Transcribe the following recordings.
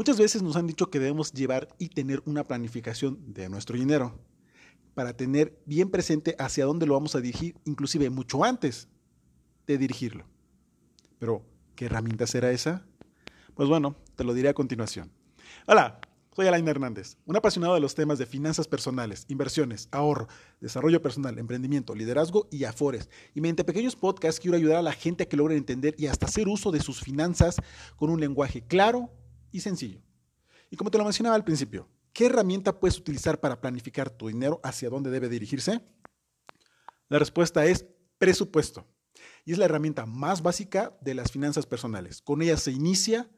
Muchas veces nos han dicho que debemos llevar y tener una planificación de nuestro dinero para tener bien presente hacia dónde lo vamos a dirigir, inclusive mucho antes de dirigirlo. Pero, ¿qué herramienta será esa? Pues bueno, te lo diré a continuación. Hola, soy Alain Hernández, un apasionado de los temas de finanzas personales, inversiones, ahorro, desarrollo personal, emprendimiento, liderazgo y afores. Y mediante pequeños podcasts quiero ayudar a la gente a que logre entender y hasta hacer uso de sus finanzas con un lenguaje claro y sencillo. Y como te lo mencionaba al principio, ¿qué herramienta puedes utilizar para planificar tu dinero hacia dónde debe dirigirse? La respuesta es presupuesto. Y es la herramienta más básica de las finanzas personales. Con ella se inicia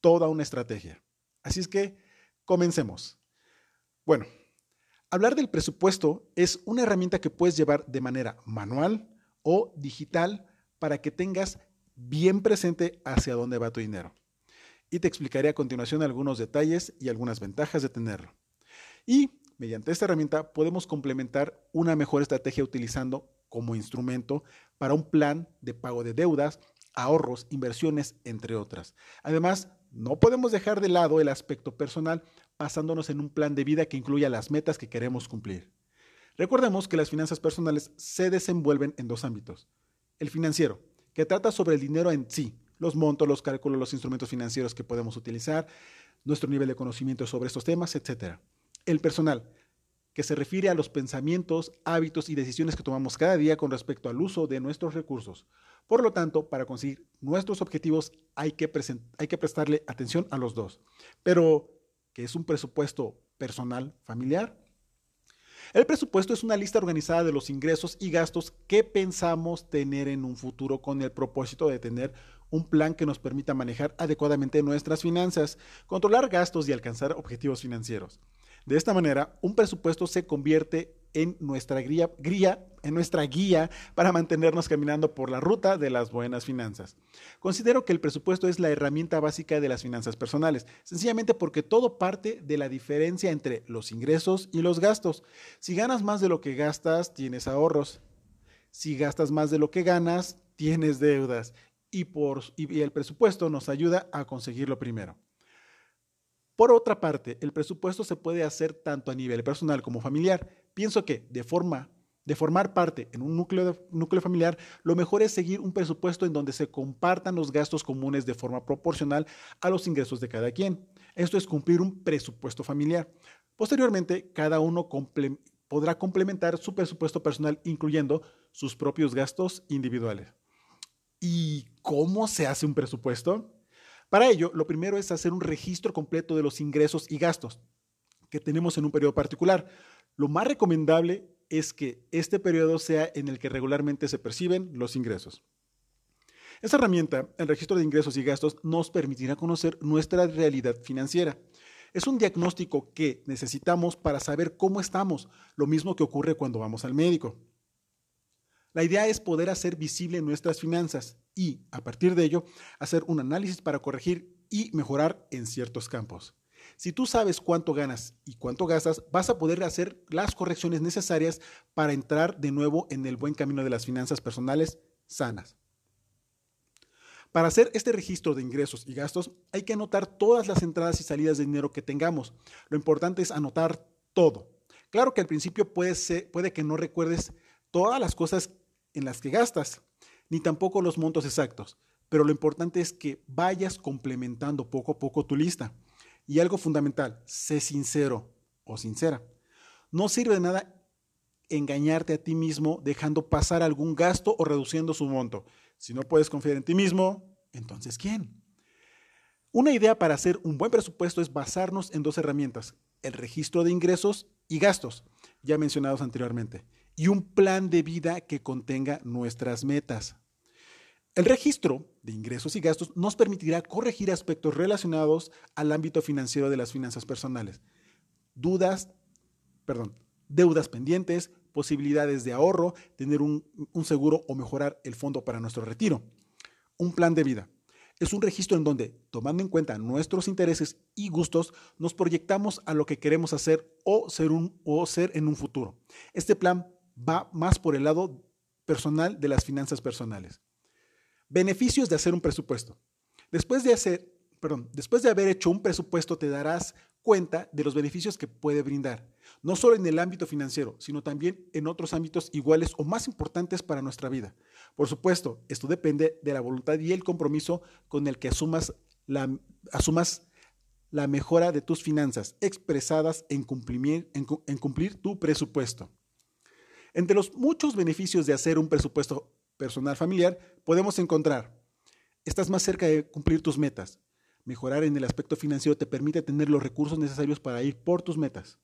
toda una estrategia. Así es que comencemos. Bueno, hablar del presupuesto es una herramienta que puedes llevar de manera manual o digital para que tengas bien presente hacia dónde va tu dinero. Y te explicaré a continuación algunos detalles y algunas ventajas de tenerlo. Y mediante esta herramienta podemos complementar una mejor estrategia utilizando como instrumento para un plan de pago de deudas, ahorros, inversiones, entre otras. Además, no podemos dejar de lado el aspecto personal basándonos en un plan de vida que incluya las metas que queremos cumplir. Recordemos que las finanzas personales se desenvuelven en dos ámbitos. El financiero, que trata sobre el dinero en sí, los montos, los cálculos, los instrumentos financieros que podemos utilizar, nuestro nivel de conocimiento sobre estos temas, etc. El personal, que se refiere a los pensamientos, hábitos y decisiones que tomamos cada día con respecto al uso de nuestros recursos. Por lo tanto, para conseguir nuestros objetivos hay que, hay que prestarle atención a los dos. Pero, ¿qué es un presupuesto personal familiar? El presupuesto es una lista organizada de los ingresos y gastos que pensamos tener en un futuro con el propósito de tener un plan que nos permita manejar adecuadamente nuestras finanzas, controlar gastos y alcanzar objetivos financieros. De esta manera, un presupuesto se convierte en nuestra guía, en nuestra guía para mantenernos caminando por la ruta de las buenas finanzas. Considero que el presupuesto es la herramienta básica de las finanzas personales, sencillamente porque todo parte de la diferencia entre los ingresos y los gastos. Si ganas más de lo que gastas, tienes ahorros. Si gastas más de lo que ganas, tienes deudas. Y, y el presupuesto nos ayuda a conseguirlo primero. Por otra parte, el presupuesto se puede hacer tanto a nivel personal como familiar. Pienso que de forma de formar parte en un núcleo, núcleo familiar, lo mejor es seguir un presupuesto en donde se compartan los gastos comunes de forma proporcional a los ingresos de cada quien. Esto es cumplir un presupuesto familiar. Posteriormente, cada uno podrá complementar su presupuesto personal incluyendo sus propios gastos individuales. ¿Y cómo se hace un presupuesto? Para ello, lo primero es hacer un registro completo de los ingresos y gastos tenemos en un periodo particular. Lo más recomendable es que este periodo sea en el que regularmente se perciben los ingresos. Esta herramienta, el registro de ingresos y gastos, nos permitirá conocer nuestra realidad financiera. Es un diagnóstico que necesitamos para saber cómo estamos, lo mismo que ocurre cuando vamos al médico. La idea es poder hacer visible nuestras finanzas y, a partir de ello, hacer un análisis para corregir y mejorar en ciertos campos. Si tú sabes cuánto ganas y cuánto gastas, vas a poder hacer las correcciones necesarias para entrar de nuevo en el buen camino de las finanzas personales sanas. Para hacer este registro de ingresos y gastos, hay que anotar todas las entradas y salidas de dinero que tengamos. Lo importante es anotar todo. Claro que al principio puede, puede que no recuerdes todas las cosas en las que gastas, ni tampoco los montos exactos, pero lo importante es que vayas complementando poco a poco tu lista. Y algo fundamental, sé sincero o sincera. No sirve de nada engañarte a ti mismo dejando pasar algún gasto o reduciendo su monto. Si no puedes confiar en ti mismo, entonces ¿quién? Una idea para hacer un buen presupuesto es basarnos en dos herramientas, el registro de ingresos y gastos, ya mencionados anteriormente y un plan de vida que contenga nuestras metas. El registro de ingresos y gastos nos permitirá corregir aspectos relacionados al ámbito financiero de las finanzas personales. Dudas, perdón, deudas pendientes, posibilidades de ahorro, tener un, seguro o mejorar el fondo para nuestro retiro. Un plan de vida. Es un registro en donde, tomando en cuenta nuestros intereses y gustos, nos proyectamos a lo que queremos hacer o ser, un, o ser en un futuro. Este plan va más por el lado personal de las finanzas personales. Beneficios de hacer un presupuesto. Después de hacer, perdón, después de haber hecho un presupuesto te darás cuenta de los beneficios que puede brindar, no solo en el ámbito financiero, sino también en otros ámbitos iguales o más importantes para nuestra vida. Por supuesto, esto depende de la voluntad y el compromiso con el que asumas la, asumas la mejora de tus finanzas expresadas en cumplir, en, en cumplir tu presupuesto. Entre los muchos beneficios de hacer un presupuesto personal familiar, podemos encontrar, estás más cerca de cumplir tus metas, Mejorar en el aspecto financiero te permite tener los recursos necesarios para ir por tus metas.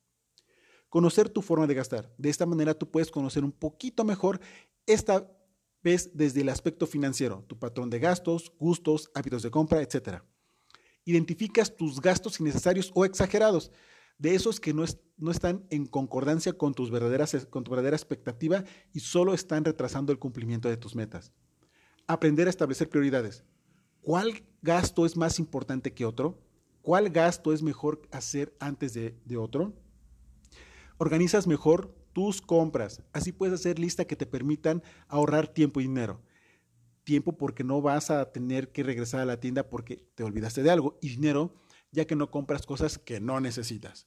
Conocer tu forma de gastar. De esta manera tú puedes conocer un poquito mejor esta vez desde el aspecto financiero, tu patrón de gastos, gustos, hábitos de compra, etc. Identificas tus gastos innecesarios o exagerados, de esos que no, están en concordancia con, tus verdaderas, tu verdadera expectativa y solo están retrasando el cumplimiento de tus metas. Aprender a establecer prioridades. ¿Cuál gasto es más importante que otro? ¿Cuál gasto es mejor hacer antes de, otro? Organizas mejor tus compras. Así puedes hacer listas que te permitan ahorrar tiempo y dinero. Tiempo porque no vas a tener que regresar a la tienda porque te olvidaste de algo. Y dinero ya que no compras cosas que no necesitas.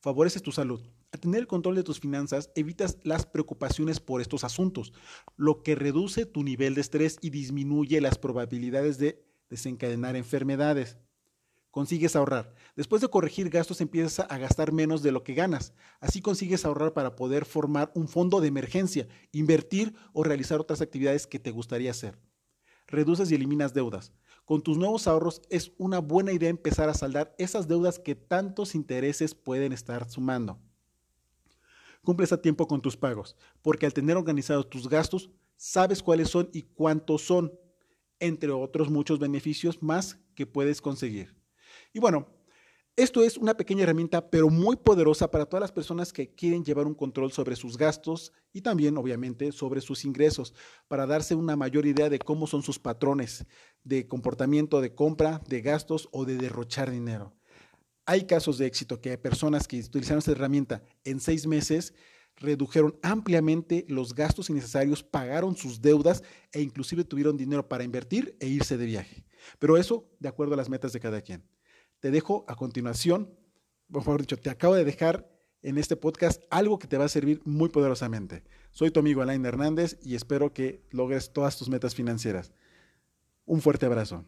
Favoreces tu salud. Al tener el control de tus finanzas, evitas las preocupaciones por estos asuntos, lo que reduce tu nivel de estrés y disminuye las probabilidades de desencadenar enfermedades. Consigues ahorrar. Después de corregir gastos empiezas a gastar menos de lo que ganas. Así consigues ahorrar para poder formar un fondo de emergencia, invertir o realizar otras actividades que te gustaría hacer. Reduces y eliminas deudas. Con tus nuevos ahorros es una buena idea empezar a saldar esas deudas que tantos intereses pueden estar sumando. Cumples a tiempo con tus pagos, porque al tener organizados tus gastos, sabes cuáles son y cuántos son entre otros muchos beneficios más que puedes conseguir. Y bueno, esto es una pequeña herramienta, pero muy poderosa para todas las personas que quieren llevar un control sobre sus gastos y también, obviamente, sobre sus ingresos, para darse una mayor idea de cómo son sus patrones de comportamiento de compra, de gastos o de derrochar dinero. Hay casos de éxito que hay personas que utilizaron esta herramienta en seis meses redujeron ampliamente los gastos innecesarios, pagaron sus deudas e inclusive tuvieron dinero para invertir e irse de viaje. Pero eso de acuerdo a las metas de cada quien. Te dejo a continuación, mejor dicho, te acabo de dejar en este podcast algo que te va a servir muy poderosamente. Soy tu amigo Alain Hernández y espero que logres todas tus metas financieras. Un fuerte abrazo.